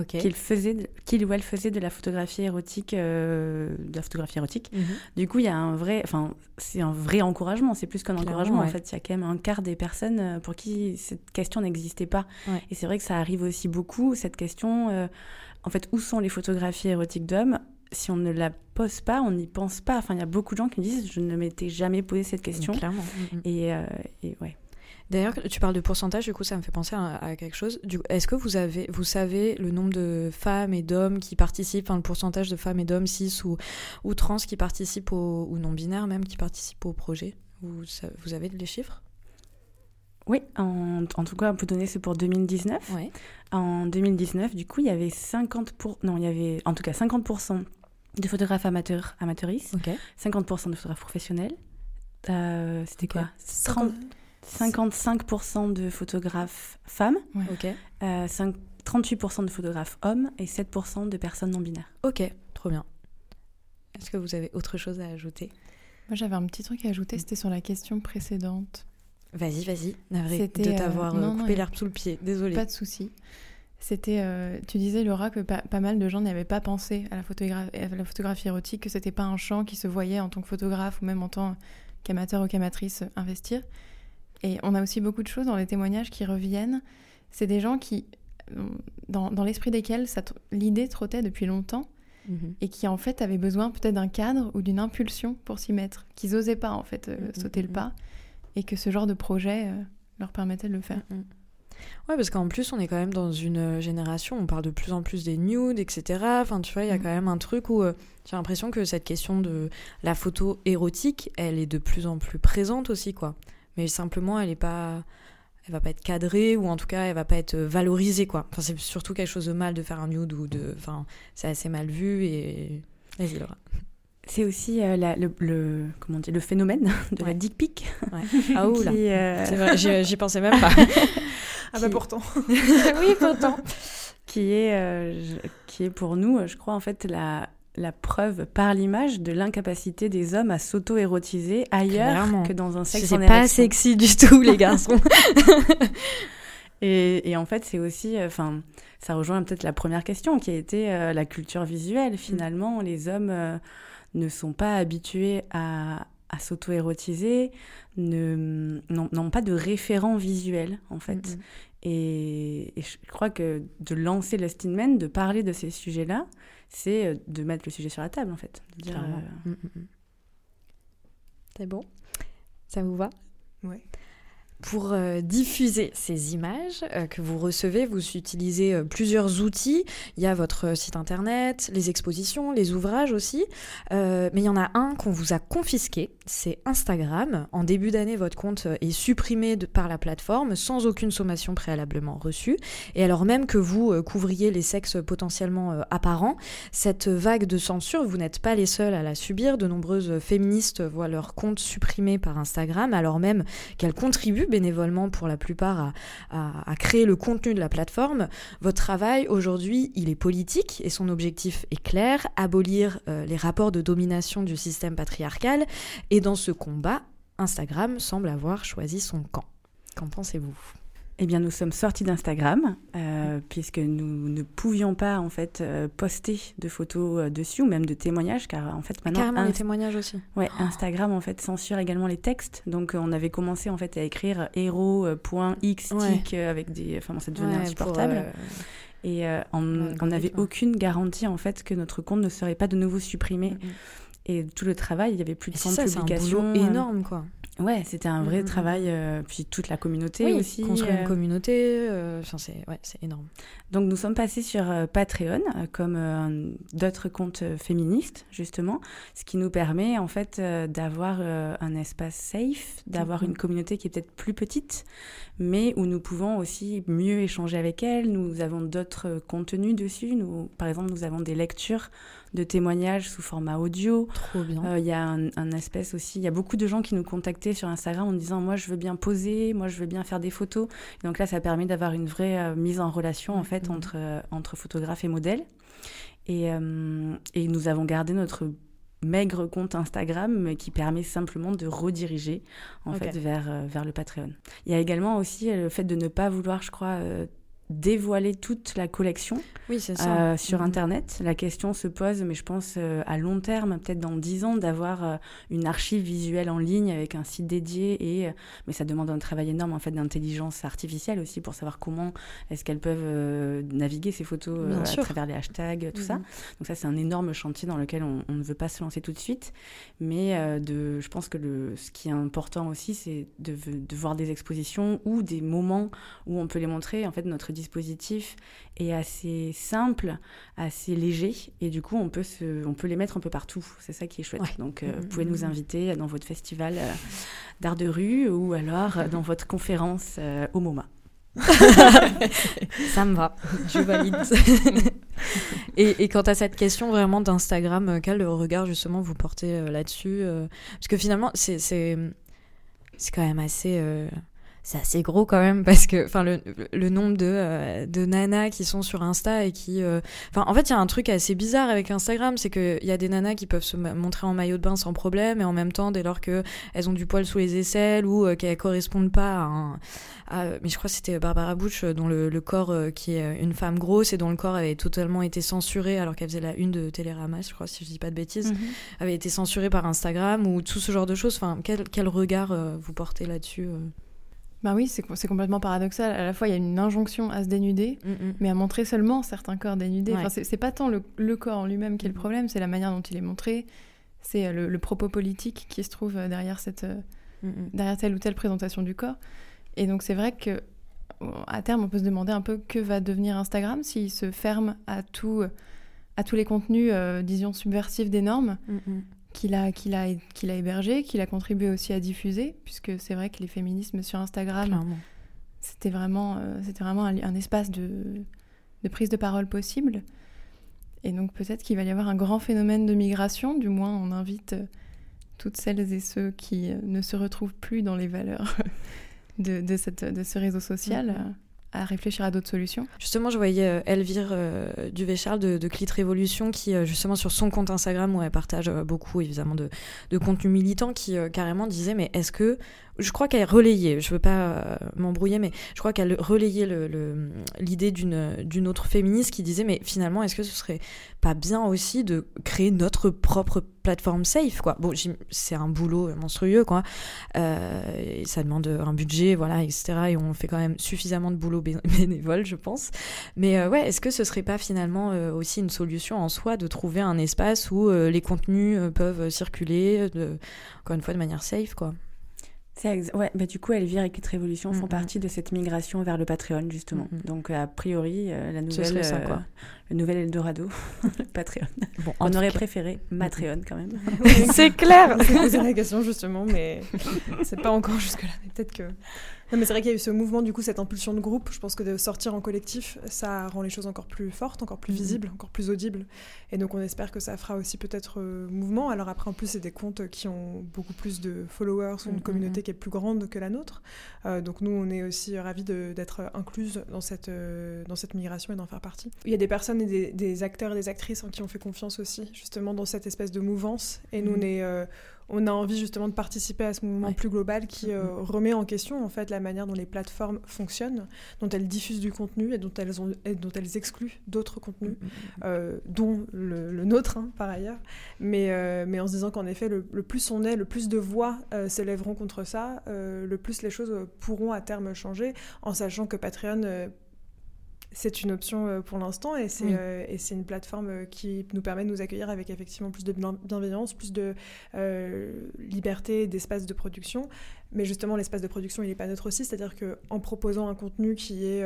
qu'ils faisaient, qu'ils ou elles faisaient de la photographie érotique, euh, de la photographie érotique. Mhm. Du coup, il y a un vrai, enfin, c'est un vrai encouragement. C'est plus qu'un encouragement en fait. Il y a quand même un quart des personnes euh, pour qui cette question n'existait pas. Et c'est vrai que ça arrive aussi beaucoup cette question. en fait, où sont les photographies érotiques d'hommes? Si on ne la pose pas, on n'y pense pas. Enfin, il y a beaucoup de gens qui me disent je ne m'étais jamais posé cette question. Clairement. Mm, mm. Et, euh, et, ouais. D'ailleurs, tu parles de pourcentage, du coup, ça me fait penser à, quelque chose. Est-ce que vous, avez, vous savez le nombre de femmes et d'hommes qui participent, enfin le pourcentage de femmes et d'hommes cis ou, ou trans qui participent au, ou non-binaires même qui participent au projet? Vous, vous avez les chiffres? Oui, en, en, tout cas, on peut donner c'est pour 2019. Ouais. En 2019, du coup, il y avait 50 pour... non, il y avait en tout cas 50 de photographes amateurs, amateuristes, 50% de photographes professionnels. Euh, c'était quoi 55% de photographes femmes, euh, 38% de photographes hommes et 7% de personnes non binaires. Ok, trop bien. Est-ce que vous avez autre chose à ajouter? Moi j'avais un petit truc à ajouter, c'était sur la question précédente. Vas-y, vas-y. de euh, t'avoir euh, coupé l'herbe sous le pied. Désolée. Pas de souci. C'était, euh, tu disais Laura que pas, mal de gens n'avaient pas pensé à la, la photographie érotique, que c'était pas un champ qui se voyait en tant que photographe ou même en tant qu'amateur ou qu'amatrice investir. Et on a aussi beaucoup de choses dans les témoignages qui reviennent. C'est des gens qui, dans, dans l'esprit desquels l'idée trottait depuis longtemps mhm. et qui en fait avaient besoin peut-être d'un cadre ou d'une impulsion pour s'y mettre, qu'ils n'osaient pas en fait mhm, sauter le mhm. pas et que ce genre de projet euh, leur permettait de le faire. Ouais, parce qu'en plus, on est quand même dans une génération, on parle de plus en plus des nudes, etc. Enfin, tu vois, il y a mm. quand même un truc où euh, j'ai l'impression que cette question de la photo érotique, elle est de plus en plus présente aussi, quoi. Mais simplement, elle est pas. Elle va pas être cadrée, ou en tout cas, elle va pas être valorisée, quoi. Enfin, c'est surtout quelque chose de mal de faire un nude, ou de. Enfin, c'est assez mal vu, et. Vas-y, Laura. C'est aussi euh, le, comment dire, le phénomène [LAUGHS] de la dick pic. [LAUGHS] Ah ouh là, euh... j'y pensais même pas. [LAUGHS] ah bah pourtant. [LAUGHS] oui, pourtant. qui, est, euh, qui est pour nous, je crois, en fait, la, la preuve par l'image de l'incapacité des hommes à s'auto-érotiser ailleurs que dans un sexe C'est pas sexy du tout, les garçons. [LAUGHS] et, et, en fait, c'est aussi... Euh, enfin ça rejoint peut-être la première question qui a été la culture visuelle. Finalement, les hommes ne sont pas habitués à, s'auto-érotiser, n'ont pas de référent visuel, en fait. Mm-hmm. Et, je crois que de lancer le de parler de ces sujets-là, c'est euh, de mettre le sujet sur la table, en fait. Euh. C'est bon? Ça vous va? Oui. Pour euh, diffuser ces images euh, que vous recevez, vous utilisez euh, plusieurs outils. Il y a votre site internet, les expositions, les ouvrages aussi. mais il y en a un qu'on vous a confisqué, c'est Instagram. En début d'année, votre compte est supprimé par la plateforme sans aucune sommation préalablement reçue. Et alors même que vous couvriez les sexes potentiellement apparents, cette vague de censure, vous n'êtes pas les seuls à la subir. De nombreuses féministes voient leur compte supprimé par Instagram alors même qu'elles contribuent bénévolement pour la plupart à, créer le contenu de la plateforme. Votre travail aujourd'hui, il est politique et son objectif est clair, abolir euh, les rapports de domination du système patriarcal. Et dans ce combat, Instagram semble avoir choisi son camp. Qu'en pensez-vous? Eh bien, nous sommes sortis d'Instagram euh, puisque nous ne pouvions pas en fait euh, poster de photos euh, dessus ou même de témoignages, car en fait maintenant carrément les témoignages aussi. Ouais, Instagram en fait censure également les textes. Donc on avait commencé en fait à écrire héros.x avec des, enfin ça devenait insupportable. Et on n'avait aucune garantie en fait que notre compte ne serait pas de nouveau supprimé. Et tout le travail, il y avait plus de 100 publications. C'est énorme quoi. Ouais, c'était un vrai mm, mm, travail, euh, puis toute la communauté aussi. Construire une communauté, enfin, c'est ouais, énorme. Donc nous sommes passés sur Patreon, comme d'autres comptes féministes, justement, ce qui nous permet en fait d'avoir un espace safe, d'avoir une communauté qui est peut-être plus petite, mais où nous pouvons aussi mieux échanger avec elle. Nous avons d'autres contenus dessus. Nous, par exemple, nous avons des lectures de témoignages sous format audio. Trop bien. Euh, il y a un, espèce aussi, il y a beaucoup de gens qui nous contactaient sur Instagram en disant moi je veux bien poser, moi je veux bien faire des photos. donc là, ça permet d'avoir une vraie euh, mise en relation en fait mhm. entre, euh, entre photographe et modèle. Et, et nous avons gardé notre maigre compte Instagram qui permet simplement de rediriger en fait vers, vers le Patreon. Il y a également aussi le fait de ne pas vouloir, je crois, dévoiler toute la collection oui, euh, sur mhm. Internet. La question se pose, mais je pense euh, à long terme, peut-être dans dix ans, d'avoir euh, une archive visuelle en ligne avec un site dédié. Et, mais ça demande un travail énorme en fait d'intelligence artificielle aussi pour savoir comment est-ce qu'elles peuvent naviguer ces photos à travers les hashtags, tout ça. Mhm. Donc ça, c'est un énorme chantier dans lequel on, ne veut pas se lancer tout de suite. Mais de, je pense que le, ce qui est important aussi, c'est de, de voir des expositions ou des moments où on peut les montrer. En fait, notre dispositif est assez simple, assez léger, et du coup, on peut, se, on peut les mettre un peu partout. C'est ça qui est chouette. Donc, euh, vous pouvez nous inviter dans votre festival euh, d'art de rue ou alors euh, dans votre conférence au MoMA. [LAUGHS] ça me va, je valide. [LAUGHS] et, et, quant à cette question vraiment d'Instagram, quel regard justement vous portez là-dessus Parce que finalement, c'est quand même assez c'est assez gros quand même parce que enfin le, le nombre de euh, de nanas qui sont sur Insta et qui euh, enfin en fait il y a un truc assez bizarre avec Instagram c'est que il y a des nanas qui peuvent se montrer en maillot de bain sans problème et en même temps dès lors que elles ont du poil sous les aisselles ou euh, qu'elles correspondent pas à, un, mais je crois que c'était Barbara Bush dont le, le corps qui est une femme grosse et dont le corps avait totalement été censuré alors qu'elle faisait la une de Télérama je crois si je dis pas de bêtises mhm. avait été censuré par Instagram ou tout ce genre de choses enfin quel, quel regard vous portez là-dessus bah oui, c'est complètement paradoxal. À la fois, il y a une injonction à se dénuder, mm, mm. mais à montrer seulement certains corps dénudés. Enfin, c'est pas tant le, corps en lui-même qui est le problème, c'est la manière dont il est montré, c'est euh, le, propos politique qui se trouve euh, derrière, cette, euh, mm, derrière telle ou telle présentation du corps. Et donc, c'est vrai que à terme, on peut se demander un peu que va devenir Instagram s'il se ferme à, tout, à tous les contenus, disons, subversifs des normes qu'il a, qu'il a, qu'il a hébergé, qu'il a contribué aussi à diffuser, puisque c'est vrai que les féminismes sur Instagram, c'était vraiment, euh, c'était vraiment un, espace de, de, prise de parole possible. Et donc peut-être qu'il va y avoir un grand phénomène de migration, du moins on invite euh, toutes celles et ceux qui euh, ne se retrouvent plus dans les valeurs [LAUGHS] de, de, cette, de ce réseau social. Mm-hmm à réfléchir à d'autres solutions. Justement, je voyais euh, Elvire euh, Duvé-Charles de, de Clit Révolution qui, euh, justement, sur son compte Instagram, où elle partage beaucoup, évidemment, de, de contenu militant, qui carrément disait Mais est-ce que je crois qu'elle relayait, je veux pas euh, m'embrouiller, mais je crois qu'elle relayait l'idée d'une autre féministe qui disait mais finalement est-ce que ce serait pas bien aussi de créer notre propre plateforme safe quoi? Bon, c'est un boulot monstrueux quoi, euh, ça demande un budget voilà etc et on fait quand même suffisamment de boulot [LAUGHS] bénévole je pense, mais euh, ouais est-ce que ce serait pas finalement aussi une solution en soi de trouver un espace où les contenus peuvent circuler encore une fois de manière safe quoi? Ouais, bah du coup, Elvire et Kit Révolution font partie de cette migration vers le Patreon, justement. Donc, a priori, euh, la nouvelle, ça, quoi. Euh, le nouvel Eldorado, [LAUGHS] Patreon. Bon, on aurait préféré Matreon, quand même. [LAUGHS] c'est clair C'est la question, justement, mais c'est pas encore jusque-là. Peut-être que non, mais c'est vrai qu'il y a eu ce mouvement, du coup, cette impulsion de groupe. Je pense que de sortir en collectif, ça rend les choses encore plus fortes, encore plus mhm. visibles, encore plus audibles. Et donc, on espère que ça fera aussi peut-être euh, mouvement. Alors après, en plus, c'est des comptes qui ont beaucoup plus de followers ou une mhm, communauté mhm. qui est plus grande que la nôtre. Euh, donc, nous, on est aussi ravis d'être incluses dans cette, euh, dans cette migration et d'en faire partie. Il y a des personnes et des, acteurs et des actrices en qui on fait confiance aussi, justement, dans cette espèce de mouvance. Et nous, on est on a envie justement de participer à ce mouvement plus global qui euh, remet en question en fait la manière dont les plateformes fonctionnent, dont elles diffusent du contenu et dont elles, ont, dont elles excluent d'autres contenus, euh, dont le, nôtre hein, par ailleurs. Mais, euh, mais en se disant qu'en effet, le, plus on est, le plus de voix s'élèveront contre ça, le plus les choses pourront à terme changer, en sachant que Patreon c'est une option pour l'instant et c'est une plateforme qui nous permet de nous accueillir avec effectivement plus de bienveillance, plus de liberté, d'espace de production. Mais justement, l'espace de production, il n'est pas neutre aussi, c'est-à-dire qu'en proposant un contenu qui, est,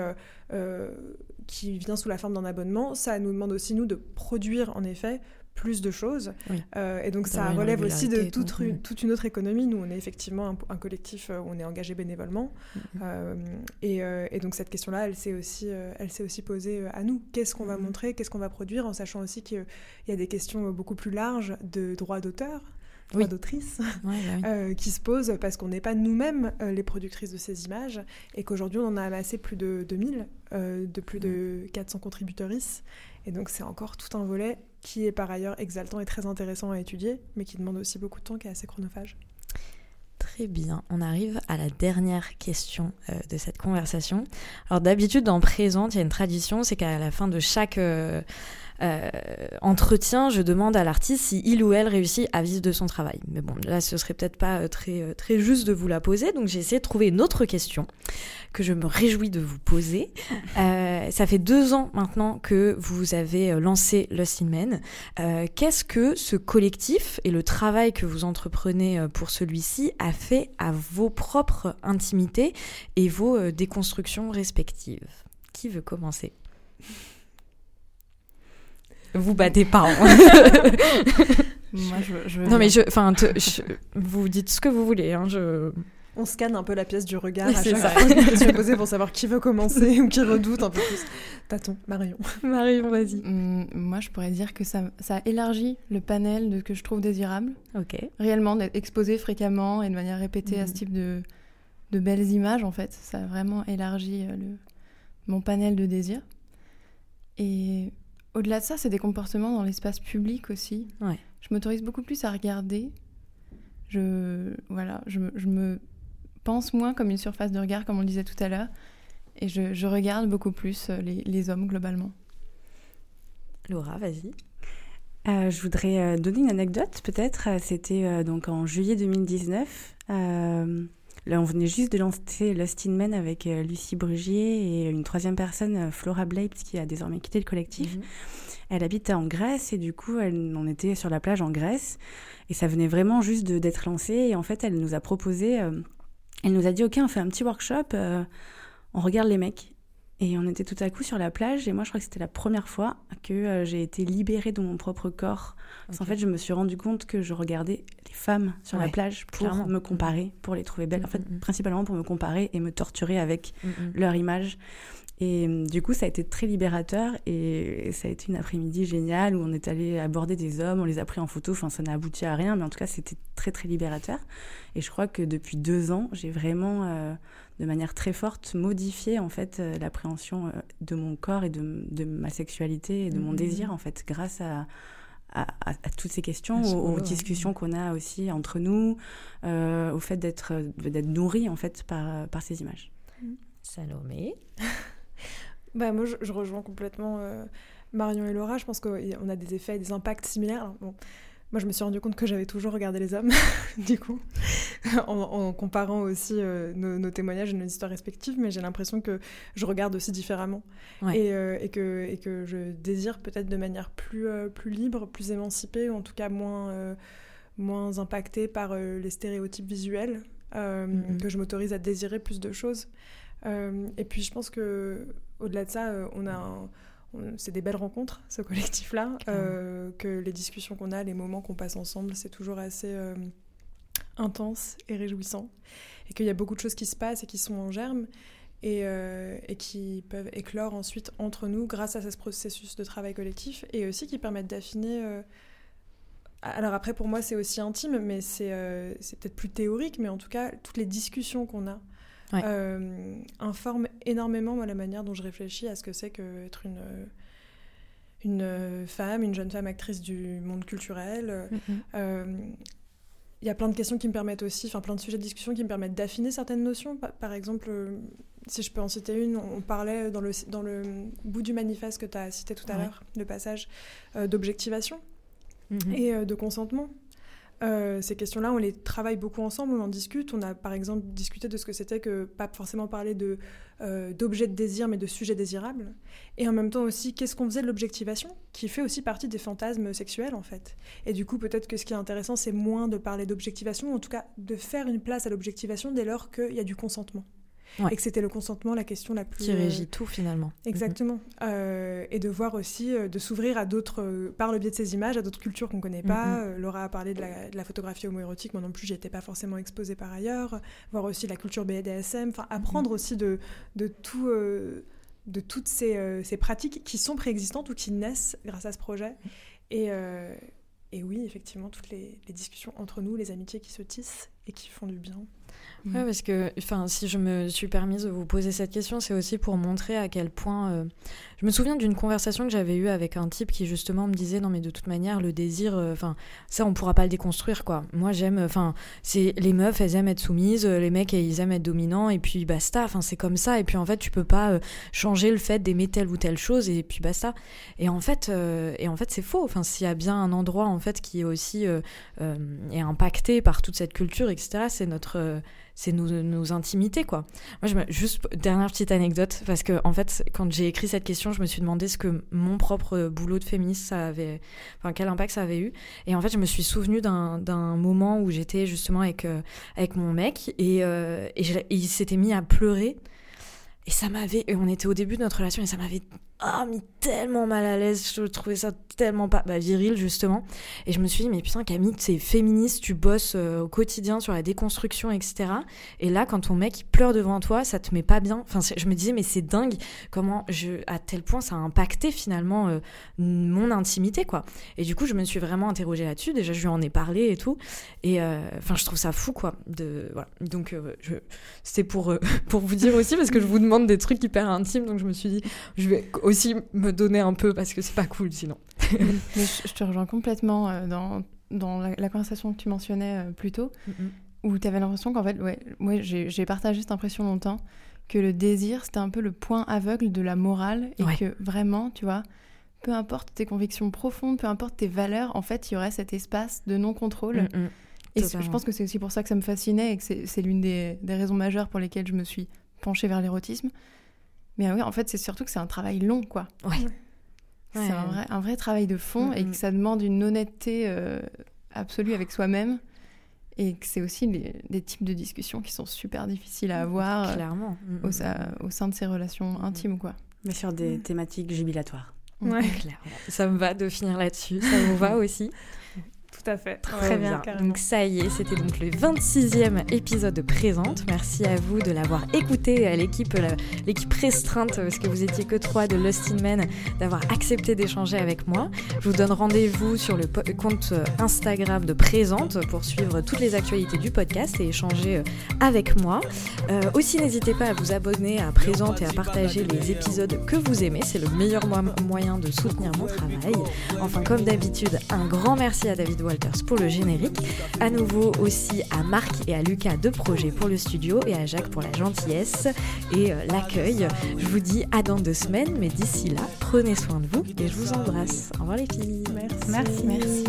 qui vient sous la forme d'un abonnement, ça nous demande aussi, nous, de produire en effet plus de choses. Euh, et donc ça relève aussi de toute, toute, une autre économie. Nous, on est effectivement un, collectif euh, où on est engagé bénévolement. Mm-hmm. Euh, et, donc cette question-là, elle s'est aussi, elle s'est aussi posée à nous. Qu'est-ce qu'on va mm-hmm. montrer? Qu'est-ce qu'on va produire? En sachant aussi qu'il y a des questions beaucoup plus larges de droits d'auteur droits d'autrice [LAUGHS] qui se posent parce qu'on n'est pas nous-mêmes les productrices de ces images et qu'aujourd'hui on en a amassé plus de 2000, de plus de 400 contributrices et donc c'est encore tout un volet qui est par ailleurs exaltant et très intéressant à étudier, mais qui demande aussi beaucoup de temps, qui est assez chronophage. Très bien, on arrive à la dernière question euh, de cette conversation. Alors d'habitude, dans Présente, il y a une tradition, c'est qu'à la fin de chaque... Euh, euh, entretien, je demande à l'artiste si il ou elle réussit à vivre de son travail. Mais bon, là, ce serait peut-être pas euh, très, euh, très juste de vous la poser, donc j'ai essayé de trouver une autre question que je me réjouis de vous poser. [LAUGHS] ça fait deux ans maintenant que vous avez lancé Lost in Men. Qu'est-ce que ce collectif et le travail que vous entreprenez pour celui-ci a fait à vos propres intimités et vos déconstructions respectives? Qui veut commencer? Vous battez pas. Hein. [LAUGHS] Moi, je, non, mais je, enfin, vous dites ce que vous voulez. Hein, je... On scanne un peu la pièce du regard à chaque ça. fois question posée pour savoir qui veut commencer ou qui redoute un peu plus. Tâton, Marion. [LAUGHS] Marion, vas-y. Hum, moi, je pourrais dire que ça, ça élargit le panel de ce que je trouve désirable. Ok. Réellement, d'être exposé fréquemment et de manière répétée à ce hum. type de, de belles images, en fait. Ça a vraiment élargi euh, le, mon panel de désir. Et au-delà de ça, c'est des comportements dans l'espace public aussi. Ouais. Je m'autorise beaucoup plus à regarder. Je, voilà, je, me pense moins comme une surface de regard, comme on le disait tout à l'heure. Et je, regarde beaucoup plus euh, les, hommes globalement. Laura, vas-y. Euh, je voudrais euh, donner une anecdote peut-être. C'était donc en juillet 2019. Là, on venait juste de lancer Lost in Men avec euh, Lucie Brugier et une troisième personne, euh, Flora Blapes, qui a désormais quitté le collectif. Mhm. Elle habite en Grèce et du coup, elle, on était sur la plage en Grèce et ça venait vraiment juste d'être lancé. Et en fait, elle nous a proposé, euh, elle nous a dit, OK, on fait un petit workshop, on regarde les mecs. Et on était tout à coup sur la plage et moi je crois que c'était la première fois que j'ai été libérée de mon propre corps. Parce qu'en fait je me suis rendu compte que je regardais femmes sur la plage pour me comparer, pour les trouver belles. En fait, mm, mm. principalement pour me comparer et me torturer avec mm, leur image. Et euh, du coup, ça a été très libérateur et ça a été une après-midi géniale où on est allé aborder des hommes, on les a pris en photo. Enfin, ça n'a abouti à rien, mais en tout cas, c'était très, très libérateur. Et je crois que depuis deux ans, j'ai vraiment, euh, de manière très forte, modifié en fait euh, l'appréhension de mon corps et de, de, ma sexualité et de mon désir en fait, grâce à, à, toutes ces questions, aux, discussions qu'on a aussi entre nous, euh, au fait d'être d'être nourri en fait par, par ces images. Salomé [LAUGHS] bah, Moi, je, rejoins complètement euh, Marion et Laura. Je pense qu'on a des effets, des impacts similaires. bon, moi, je me suis rendu compte que j'avais toujours regardé les hommes, [LAUGHS] du coup, [LAUGHS] en, comparant aussi euh, nos, témoignages et nos histoires respectives, mais j'ai l'impression que je regarde aussi différemment et, euh, et, que, et que je désire peut-être de manière plus, plus libre, plus émancipée, ou en tout cas moins, moins impactée par les stéréotypes visuels, mm-hmm. que je m'autorise à désirer plus de choses. et puis, je pense que au-delà de ça, on a un c'est des belles rencontres, ce collectif-là, euh, que les discussions qu'on a, les moments qu'on passe ensemble, c'est toujours assez euh, intense et réjouissant. Et qu'il y a beaucoup de choses qui se passent et qui sont en germe et, euh, et, qui peuvent éclore ensuite entre nous grâce à ce processus de travail collectif et aussi qui permettent d'affiner. Alors après, pour moi, c'est aussi intime, mais c'est peut-être plus théorique, mais en tout cas, toutes les discussions qu'on a euh, informe énormément moi, la manière dont je réfléchis à ce que c'est qu'être une, une femme, une jeune femme actrice du monde culturel. Il mm-hmm. euh, y a plein de questions qui me permettent aussi, enfin plein de sujets de discussion qui me permettent d'affiner certaines notions. Par, exemple, euh, si je peux en citer une, on parlait dans le, dans le bout du manifeste que tu as cité tout à l'heure, le passage d'objectivation mm-hmm. et de consentement. Euh, ces questions-là, on les travaille beaucoup ensemble, on en discute. On a par exemple discuté de ce que c'était que pas forcément parler de euh, d'objets de désir, mais de sujets désirables. Et en même temps aussi, qu'est-ce qu'on faisait de l'objectivation, qui fait aussi partie des fantasmes sexuels en fait. Et du coup, peut-être que ce qui est intéressant, c'est moins de parler d'objectivation, en tout cas de faire une place à l'objectivation dès lors qu'il y a du consentement et que c'était le consentement la question la plus qui régit euh, tout finalement. Exactement. Euh, et de voir aussi, euh, de s'ouvrir à d'autres, par le biais de ces images, à d'autres cultures qu'on connaît pas. Laura a parlé de la, photographie homoérotique, moi non plus, j'y étais pas forcément exposée par ailleurs. Voir aussi la culture BDSM, enfin apprendre aussi de, de tout. de toutes ces, ces, pratiques qui sont préexistantes ou qui naissent grâce à ce projet. Et, et oui, effectivement, toutes les, les, discussions entre nous, les amitiés qui se tissent et qui font du bien. Ouais, parce que, si je me suis permise de vous poser cette question, c'est aussi pour montrer à quel point. Euh, je me souviens d'une conversation que j'avais eue avec un type qui justement me disait non mais de toute manière le désir, euh, enfin ça on pourra pas le déconstruire quoi. Moi j'aime, enfin c'est les meufs elles aiment être soumises, euh, les mecs ils aiment être dominants et puis basta. Enfin c'est comme ça et puis en fait tu peux pas changer le fait d'aimer telle ou telle chose et puis basta. Et en fait et en fait c'est faux. Enfin s'il y a bien un endroit en fait qui est aussi est impacté par toute cette culture etc. C'est notre c'est nos, intimités, quoi. Moi, juste dernière petite anecdote, parce que en fait, quand j'ai écrit cette question, je me suis demandé ce que mon propre boulot de féministe, avait, enfin, quel impact ça avait eu. Et en fait, je me suis souvenu d'un moment où j'étais justement avec euh, avec mon mec et, euh, et, il s'était mis à pleurer. Et ça m'avait, on était au début de notre relation et ça m'avait ah, mis tellement mal à l'aise. Je trouvais ça tellement pas bah, viril, justement. Et je me suis dit, mais putain, Camille, c'est féministe, tu bosses euh, au quotidien sur la déconstruction, etc. Et là, quand ton mec il pleure devant toi, ça te met pas bien. Enfin, je me disais, mais c'est dingue comment, je, à tel point, ça a impacté finalement euh, mon intimité, quoi. Et du coup, je me suis vraiment interrogée là-dessus. Déjà, je lui en ai parlé et tout. Et euh, enfin, je trouve ça fou, quoi. De. Donc, c'était pour, [LAUGHS] pour vous dire aussi, parce que je vous demande des trucs hyper intimes. Donc, je me suis dit, je vais aussi me donner un peu parce que c'est pas cool sinon. [LAUGHS] Mais je, te rejoins complètement euh, dans, dans la, conversation que tu mentionnais euh, plus tôt, où tu avais l'impression qu'en fait, ouais, moi j'ai partagé cette impression longtemps que le désir c'était un peu le point aveugle de la morale et que vraiment, tu vois, peu importe tes convictions profondes, peu importe tes valeurs, en fait, il y aurait cet espace de non-contrôle. Et je pense que c'est aussi pour ça que ça me fascinait et que c'est l'une des, des, raisons majeures pour lesquelles je me suis penchée vers l'érotisme. Mais oui, en fait, c'est surtout que c'est un travail long, quoi. Ouais. C'est un vrai, un vrai travail de fond et que ça demande une honnêteté euh, absolue avec soi-même. Et que c'est aussi des types de discussions qui sont super difficiles à avoir euh, Clairement. Au, au, sein de ces relations intimes, quoi. Mais sur des thématiques jubilatoires. Ouais. [LAUGHS] Clairement. Ça me va de finir là-dessus. Ça vous va [LAUGHS] aussi? Tout à fait. Très bien. Donc ça y est, c'était donc le 26e épisode de Présente. Merci à vous de l'avoir écouté, à l'équipe l'équipe restreinte, parce que vous étiez que trois de Lost in Men, d'avoir accepté d'échanger avec moi. Je vous donne rendez-vous sur le compte Instagram de Présente pour suivre toutes les actualités du podcast et échanger euh, avec moi. Euh, aussi, n'hésitez pas à vous abonner à Présente et à partager les épisodes que vous aimez. C'est le meilleur moyen de soutenir mon travail. Enfin, comme d'habitude, un grand merci à David Walters pour le générique. À nouveau aussi à Marc et à Lucas de Projet pour le studio et à Jacques pour la gentillesse et euh, l'accueil. Je vous dis à dans deux semaines, mais d'ici là, prenez soin de vous et je vous embrasse. Au revoir les filles. Merci. Merci. Merci.